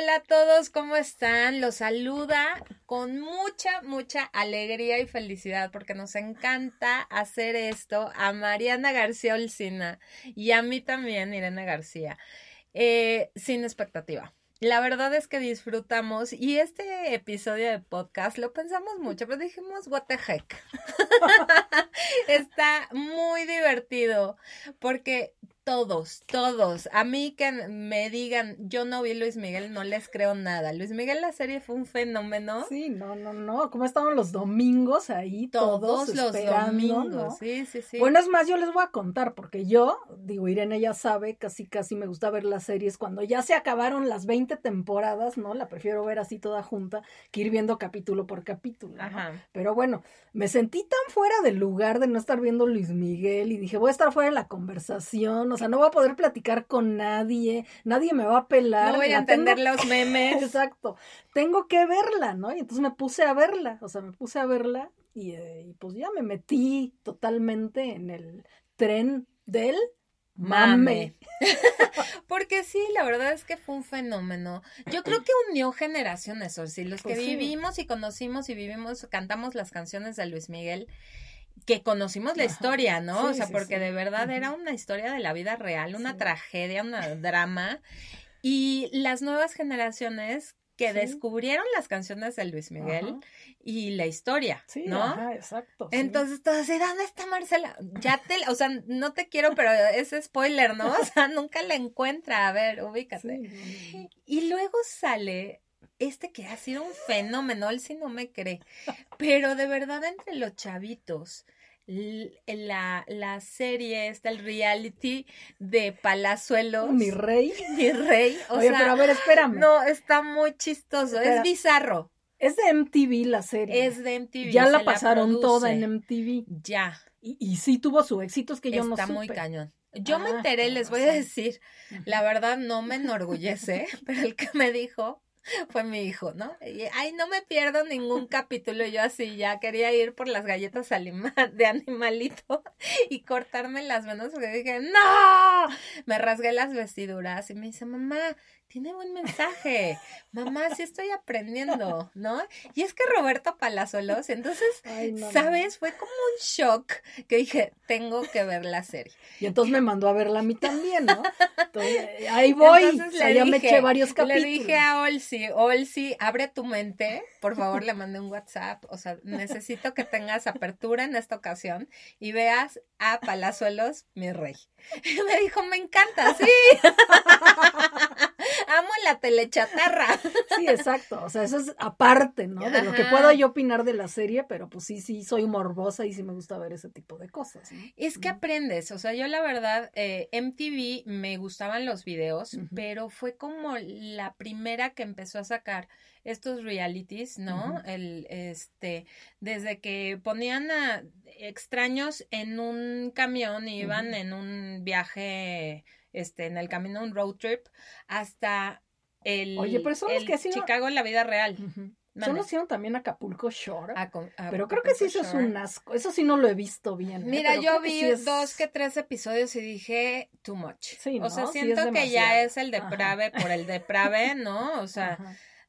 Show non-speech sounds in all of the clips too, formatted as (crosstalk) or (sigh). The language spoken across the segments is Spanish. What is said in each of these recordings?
Hola a todos, ¿cómo están? Los saluda con mucha, mucha alegría y felicidad porque nos encanta hacer esto a Mariana García Olcina y a mí también, Irene García, eh, sin expectativa. La verdad es que disfrutamos y este episodio de podcast lo pensamos mucho, pero dijimos, what the heck. (laughs) Está muy divertido porque todos, todos. A mí que me digan, yo no vi Luis Miguel, no les creo nada. Luis Miguel, la serie fue un fenómeno. Sí, no, no, no. ¿Cómo estaban los domingos ahí? Todos, los domingos. Sí, sí, sí. Bueno, es más, yo les voy a contar, porque yo, digo, Irene ya sabe, casi, casi me gusta ver las series cuando ya se acabaron las 20 temporadas, ¿no? La prefiero ver así toda junta que ir viendo capítulo por capítulo. Ajá. Pero bueno, me sentí tan fuera del lugar de no estar viendo Luis Miguel y dije, voy a estar fuera de la conversación, o sea, no voy a poder platicar con nadie, nadie me va a pelar. No voy a entender los memes. (laughs) Exacto, tengo que verla, ¿no? Y entonces me puse a verla, o sea, me puse a verla y, eh, y pues ya me metí totalmente en el tren del mame. (laughs) Porque sí, la verdad es que fue un fenómeno. Yo creo que unió generaciones, o sí, los que pues vivimos y conocimos y vivimos, cantamos las canciones de Luis Miguel que conocimos la historia, ¿no? o sea, porque de verdad era una historia de la vida real, una tragedia, un (laughs) drama. Y las nuevas generaciones que descubrieron las canciones de Luis Miguel y la historia, ¿no? Ajá, exacto. Entonces todos así, ¿dónde está Marcela? Ya te, o sea, no te quiero, pero es spoiler, ¿no? (laughs) O sea, nunca la encuentra, a ver, ubícate. Y luego sale este que ha sido un fenómeno, él sí no me cree, pero de verdad entre los chavitos, la, la serie está el reality de Palazuelos. Mi rey. Mi rey. O Oye, pero a ver, espérame. No, está muy chistoso, es bizarro. Es de MTV la serie. Es de MTV. Ya la pasaron toda en MTV. Ya. Y, y, sí tuvo su éxito, es que yo no Está muy cañón. Yo me ah, enteré, les voy a decir, la verdad no me enorgullece, (laughs) pero el que me dijo (laughs) fue mi hijo, ¿no? Y, ay, no me pierdo ningún capítulo. Yo así ya quería ir por las galletas (laughs) de animalito (laughs) y cortarme las manos porque dije, ¡No! Me rasgué las vestiduras y me dice, mamá, tiene buen mensaje. Mamá, sí estoy aprendiendo, ¿no? Y es que Roberto Palazuelos, entonces, ¿sabes? Fue como un shock que dije, tengo que ver la serie. Y entonces me mandó a verla a mí también, ¿no? (laughs) ahí voy. o sea, ya me eché varios capítulos. Le dije a Olsi, Olsi, abre tu mente, por favor, le mandé un WhatsApp. O sea, necesito que tengas apertura en esta ocasión y veas a Palazuelos, mi rey. (laughs) Y me dijo, me encanta, sí. (laughs) Amo la telechatarra. (laughs) Sí, exacto. O sea, eso es aparte, ¿no? De lo que puedo yo opinar de la serie, pero pues sí, sí, soy morbosa y sí me gusta ver ese tipo de cosas. Es que aprendes. O sea, yo la verdad, eh, MTV me gustaban los videos, pero fue como la primera que empezó a sacar estos realities, ¿no? El, este, desde que ponían a extraños en un camión y iban en un viaje este, en el camino, un road trip, hasta el, Oye, pero son que Chicago en la vida real. Solo hicieron también Acapulco Shore. pero creo que sí eso es un asco. Eso sí no lo he visto bien. ¿eh? Mira, yo vi dos que tres episodios y dije too much. O sea, siento que ya es el deprave por el deprave, ¿no? O sea,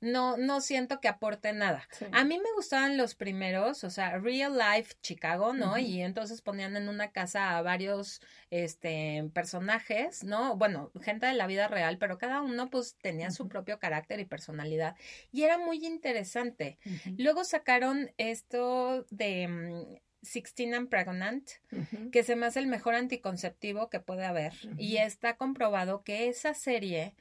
no, no siento que aporte nada. A mí me gustaban los primeros, o sea, Real Life Chicago, ¿no? Y entonces ponían en una casa a varios este personajes, ¿no? Bueno, gente de la vida real, pero cada uno pues tenía su propio carácter y personalidad y era muy interesante. Luego sacaron esto de mm, Sixteen and Pregnant, que se me hace el mejor anticonceptivo que puede haber. Y está comprobado que esa serie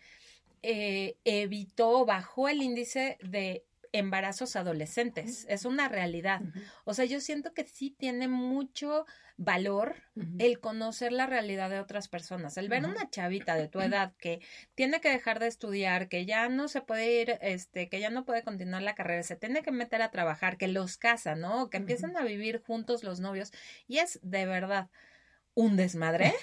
eh, evitó, bajó el índice de embarazos adolescentes. Es una realidad. O sea, yo siento que sí tiene mucho valor el conocer la realidad de otras personas. El ver una chavita de tu edad que tiene que dejar de estudiar, que ya no se puede ir, este, que ya no puede continuar la carrera, se tiene que meter a trabajar, que los casa, ¿no? Que empiezan a vivir juntos los novios. Y es de verdad un desmadre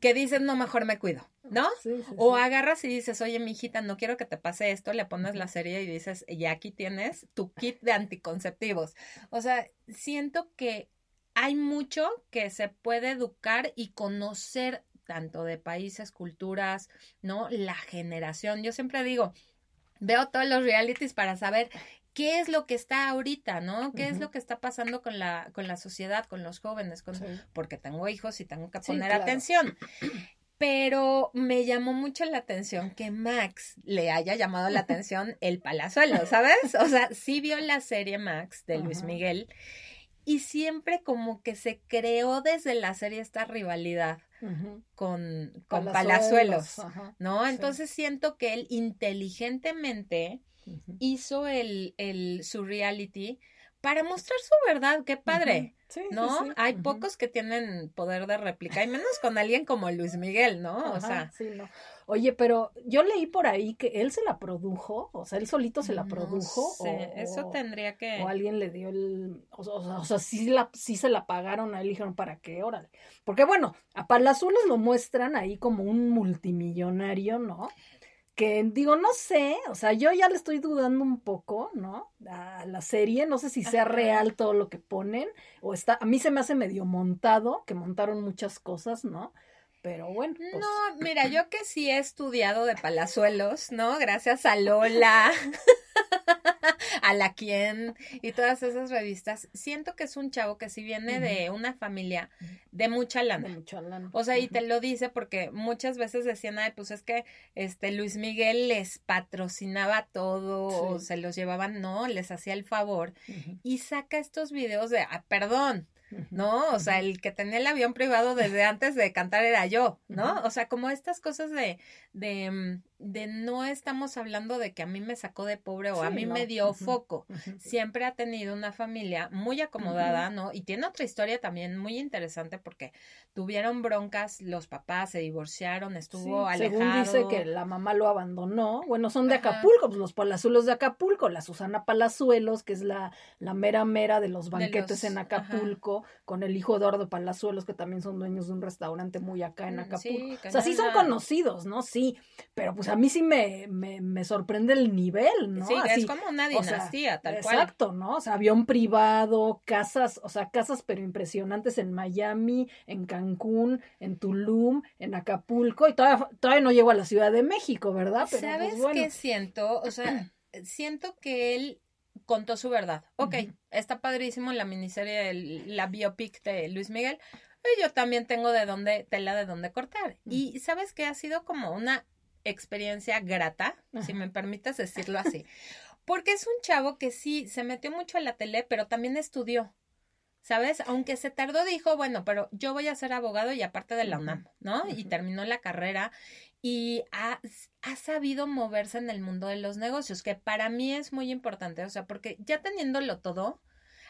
que dices, no, mejor me cuido, ¿no? o agarras y dices, oye, mi hijita, no quiero que te pase esto, le pones la serie y dices, y aquí tienes tu kit de anticonceptivos. O sea, siento que hay mucho que se puede educar y conocer tanto de países, culturas, ¿no? La generación. Yo siempre digo, veo todos los realities para saber qué es lo que está ahorita, ¿no? ¿Qué es lo que está pasando con la, con la sociedad, con los jóvenes? Con, Porque tengo hijos y tengo que poner atención. Pero me llamó mucho la atención que Max le haya llamado la atención el palazuelo, ¿sabes? O sea, sí vio la serie Max de Luis Miguel y siempre como que se creó desde la serie esta rivalidad con, con Palazuelos, ¿no? Entonces siento que él inteligentemente hizo el, el, su reality para mostrar su verdad, qué padre, ¿no? Hay pocos que tienen poder de réplica, y menos con alguien como Luis Miguel, ¿no? o sea, no. Oye, pero yo leí por ahí que él se la produjo, o sea, él solito se la produjo. o, eso tendría que. O alguien le dio el. O, sea, o sea sí, la, sí se la pagaron a él, dijeron, ¿para qué? Órale. Porque bueno, a Palazuelos lo muestran ahí como un multimillonario, ¿no? Que digo, no sé, o sea, yo ya le estoy dudando un poco, ¿no? A la serie, no sé si sea real todo lo que ponen, o está, a mí se me hace medio montado, que montaron muchas cosas, ¿no? Pero bueno. Pues. No, mira, yo que sí he estudiado de palazuelos, ¿no? Gracias a Lola, (laughs) (laughs) a la quien y todas esas revistas, siento que es un chavo que si viene de una familia de mucha lana. De mucha lana. O sea, y te lo dice porque muchas veces decían, ay, pues es que este Luis Miguel les patrocinaba todo, o se los llevaban, no, les hacía el favor. Y saca estos videos de, ah, perdón, ¿no? O sea, el que tenía el avión privado desde antes de cantar era yo, ¿no? O sea, como estas cosas de, de, mm, de no estamos hablando de que a mí me sacó de pobre o a mí me dio foco. Siempre ha tenido una familia muy acomodada, ¿no? Y tiene otra historia también muy interesante porque tuvieron broncas, los papás se divorciaron, estuvo alejado. Según dice que la mamá lo abandonó. Bueno, son de Acapulco, pues los palazuelos de Acapulco, la Susana Palazuelos, que es la, la mera mera de los banquetes en Acapulco, con el hijo Eduardo Palazuelos, que también son dueños de un restaurante muy acá en mm, Acapulco. o sea, sí son conocidos, ¿no? Sí, pero pues a mí sí me, me, sorprende el nivel, ¿no? Sí, es como una dinastía, tal cual. Exacto, ¿no? O sea, avión privado, casas, o sea, casas pero impresionantes en Miami, en Cancún, en Tulum, en Acapulco, y todavía, todavía no llego a la Ciudad de México, ¿verdad? Pero, pues, ¿Sabes qué siento? O sea, siento que él contó su verdad. Ok, está padrísimo la miniserie, la biopic de Luis Miguel. Y yo también tengo de dónde, tela de dónde cortar. Y sabes que ha sido como una experiencia grata, si me permites decirlo así. Porque es un chavo que sí se metió mucho a la tele, pero también estudió. ¿Sabes? Aunque se tardó, dijo, bueno, pero yo voy a ser abogado y aparte de la UNAM, ¿no? Y terminó la carrera y ha, ha, sabido moverse en el mundo de los negocios, que para mí es muy importante, o sea, porque ya teniéndolo todo,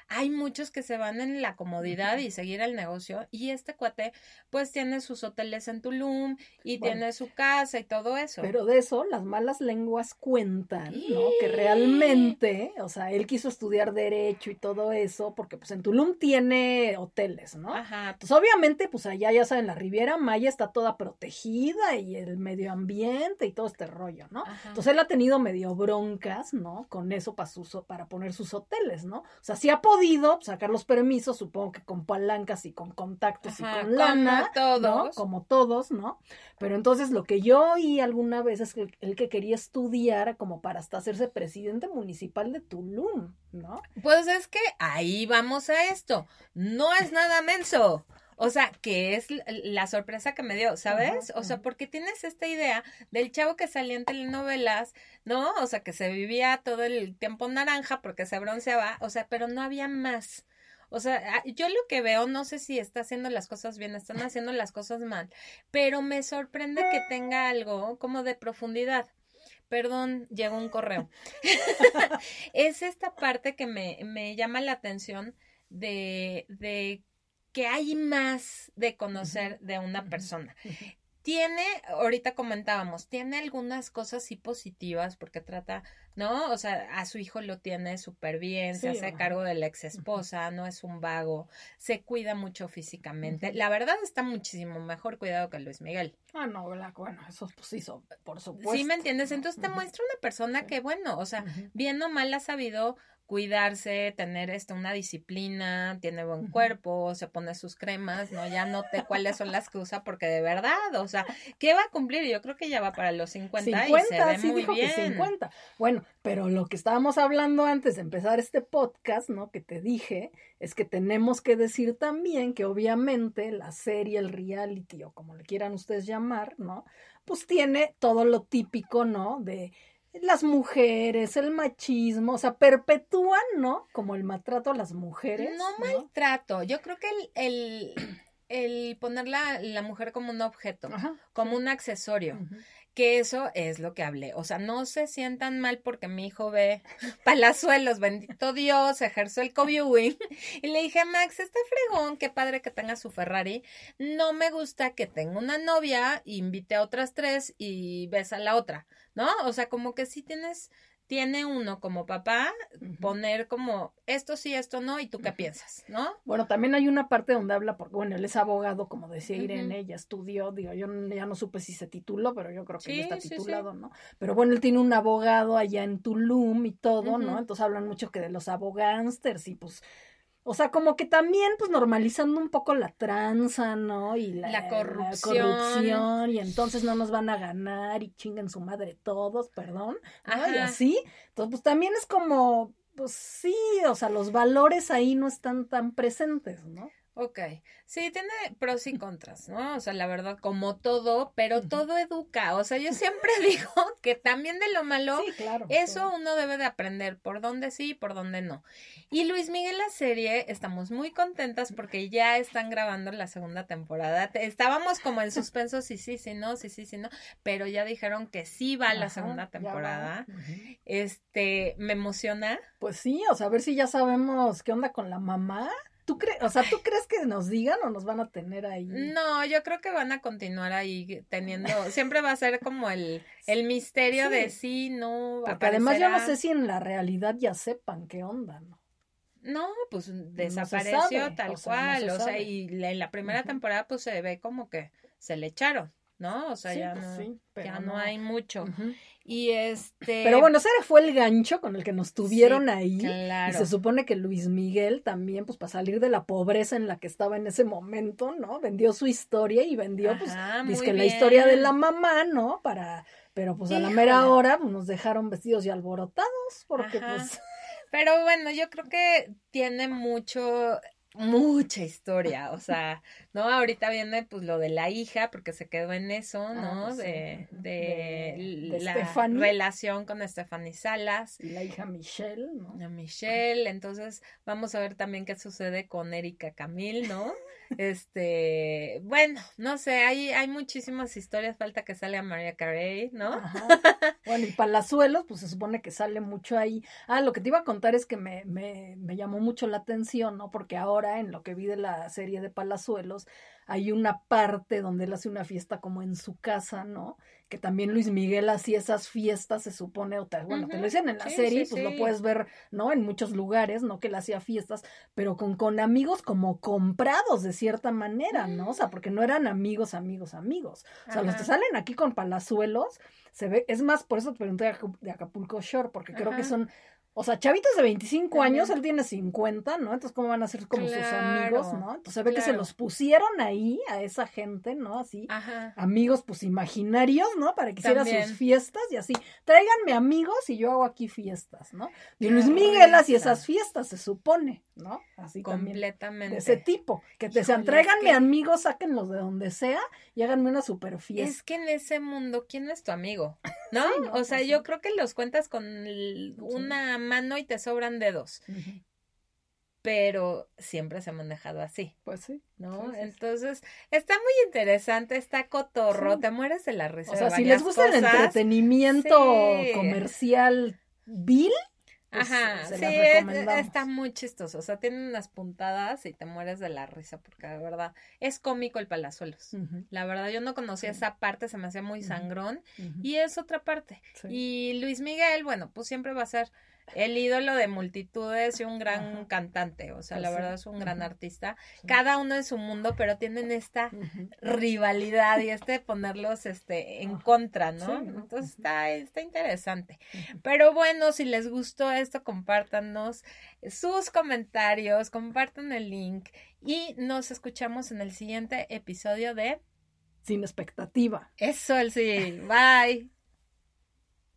hay muchos que se van en la comodidad y seguir el negocio y este cuate pues tiene sus hoteles en Tulum y tiene su casa y todo eso. Pero de eso las malas lenguas cuentan, ¿no? Que realmente, o sea, él quiso estudiar derecho y todo eso porque pues en Tulum tiene hoteles, ¿no? Ajá. Pues obviamente pues allá ya saben, la Riviera Maya está toda protegida y el medio ambiente y todo este rollo, ¿no? Entonces él ha tenido medio broncas, ¿no? Con eso para, para poner sus hoteles, ¿no? O sea, sí ha podido sacar los permisos, supongo que con palancas y con contactos y con lana, como todos. Como todos, ¿no? Pero entonces lo que yo oí alguna vez es que el que quería estudiar como para hasta hacerse presidente municipal de Tulum, ¿no? Pues es que ahí vamos a esto. No es nada menso. O sea, que es la sorpresa que me dio, ¿sabes? o sea, porque tienes esta idea del chavo que salía en telenovelas, ¿no? O sea, que se vivía todo el tiempo naranja porque se bronceaba, o sea, pero no había más. O sea, ah, yo lo que veo, no sé si está haciendo las cosas bien, están haciendo las cosas mal, pero me sorprende que tenga algo como de profundidad. Perdón, llegó un correo. (laughs) es esta parte que me, me llama la atención de, de que hay más de conocer de una persona. Tiene, ahorita comentábamos, tiene algunas cosas sí positivas porque trata, ¿no? O sea, a su hijo lo tiene súper bien, se hace cargo de la ex esposa, no es un vago, se cuida mucho físicamente. La verdad está muchísimo mejor cuidado que Luis Miguel. Ah, no, bueno, eso pues sí, por supuesto. Sí, ¿me entiendes? Entonces te muestra una persona que, bueno, o sea, bien o mal ha sabido cuidarse, tener este, una disciplina, tiene buen cuerpo, se pone sus cremas, ¿no? Ya noté cuáles son las que usa porque de verdad, o sea, ¿qué va a cumplir? Yo creo que ya va para los 50, 50 y se ve sí muy dijo bien. Que 50. Bueno, pero lo que estábamos hablando antes de empezar este podcast, ¿no? Que te dije, es que tenemos que decir también que obviamente la serie, el reality o como le quieran ustedes llamar, ¿no? Pues tiene todo lo típico, ¿no? De las mujeres, el machismo, o sea, perpetúan, ¿no? Como el maltrato a las mujeres. No, maltrato, yo creo que el, el, el poner la, la, mujer como un objeto, como un accesorio. Que eso es lo que hablé. O sea, no se sientan mal porque mi hijo ve (laughs) palazuelos, bendito Dios, ejerció el co-viewing. (laughs) Y le dije, Max, este fregón, qué padre que tenga su Ferrari. No me gusta que tenga una novia, invite a otras tres y besa a la otra. ¿no? O sea, como que sí tienes, tiene uno como papá poner como esto sí, esto no, y tú qué piensas, ¿no? Bueno, también hay una parte donde habla, porque bueno, él es abogado, como decía Irene, ella estudió, digo, yo ya no supe si se tituló, pero yo creo que ya está titulado, ¿no? Pero bueno, él tiene un abogado allá en Tulum y todo, ¿no? Entonces hablan mucho que de los abogánsters y pues o sea, como que también, pues, normalizando un poco la tranza, ¿no? Y la, corrupción. Y entonces no nos van a ganar y chinguen su madre todos, perdón. ¿no? Y así. Entonces, pues también es como, pues sí, o sea, los valores ahí no están tan presentes, ¿no? Ok, sí, tiene pros y contras, ¿no? O sea, la verdad, como todo, pero todo educa. O sea, yo siempre (laughs) digo que también de lo malo, eso uno debe de aprender por dónde sí y por dónde no. Y Luis Miguel, la serie, estamos muy contentas porque ya están grabando la segunda temporada. Estábamos como en suspenso, sí, sí, sí, no, sí, sí, sí, no, pero ya dijeron que sí va la segunda temporada. Este, me emociona. Pues sí, o sea, a ver si ya sabemos qué onda con la mamá. ¿Tú crees, o sea, ¿tú crees que nos digan o nos van a tener ahí? No, yo creo que van a continuar ahí teniendo, siempre va a ser como el, el misterio de sí, no. Porque además yo no sé si en la realidad ya sepan qué onda, ¿no? No, pues desapareció tal cual, o sea, y en la primera temporada pues se ve como que se le echaron. ¿No? O sea, ya, pues no, ya no. hay mucho. Y este. Pero bueno, ese fue el gancho con el que nos tuvieron ahí. Claro. Y se supone que Luis Miguel también, pues para salir de la pobreza en la que estaba en ese momento, ¿no? Vendió su historia y vendió, pues, la historia de la mamá, ¿no? Para. Pero pues a la mera hora pues, nos dejaron vestidos y alborotados, porque pues. (laughs) Pero bueno, yo creo que tiene mucho mucha historia, o (laughs) sea, ¿no? Ahorita viene pues lo de la hija, porque se quedó en eso, ah, ¿no? de, de, la relación con Stephanie Salas. Y la hija Michelle, ¿no? Michelle, entonces vamos a ver también qué sucede con Erika Camil, ¿no? Este, bueno, no sé, hay, hay muchísimas historias, falta que salga María Carey, ¿no? (laughs) Bueno, y Palazuelos, pues se supone que sale mucho ahí. Ah, lo que te iba a contar es que me, me, me llamó mucho la atención, ¿no? Porque ahora en lo que vi de la serie de Palazuelos, hay una parte donde él hace una fiesta como en su casa, ¿no? Que también Luis Miguel hacía esas fiestas, se supone, o bueno, te lo dicen en la serie, pues lo puedes ver, ¿no? En muchos lugares, ¿no? Que él hacía fiestas, pero con, con amigos como comprados de cierta manera, ¿no? O sea, porque no eran amigos, amigos, amigos. O sea, los que salen aquí con palazuelos, se ve, es más, por eso te pregunté de Acapulco Shore, porque creo que son o sea, chavitos de 25 años, él tiene 50, ¿no? Entonces, ¿cómo van a ser como sus amigos, no? Entonces, se ve que se los pusieron ahí a esa gente, ¿no? Así, amigos, pues, imaginarios, ¿no? Para que hiciera sus fiestas y así, tráiganme amigos y yo hago aquí fiestas, ¿no? Y Luis Miguel hacía esas fiestas, se supone, ¿no? Así Completamente. de ese tipo, que te sean, tráiganme amigos, sáquenlos de donde sea y háganme una super fiesta. Es que en ese mundo, ¿quién es tu amigo? (laughs) ¿No? o sea, pues yo creo que los cuentas con una mano y te sobran dedos. Pero siempre se han manejado así. Pues sí. ¿No? Entonces, está muy interesante, está cotorro, te mueres de la risa. O sea, si les gusta el entretenimiento comercial vil, pues, Ajá, sí, está muy chistoso. O sea, tiene unas puntadas y te mueres de la risa porque de verdad es cómico el Palazuelos. La verdad, yo no conocía esa parte, se me hacía muy sangrón y es otra parte. Y Luis Miguel, bueno, pues siempre va a ser el ídolo de multitudes y un gran cantante, o sea, la verdad es un gran artista. Cada uno en su mundo, pero tienen esta rivalidad y este ponerlos este en contra, ¿no? Entonces está, está interesante. Pero bueno, si les gustó esto, compártanos sus comentarios, compartan el link y nos escuchamos en el siguiente episodio de Sin expectativa. Eso, el sí. Bye.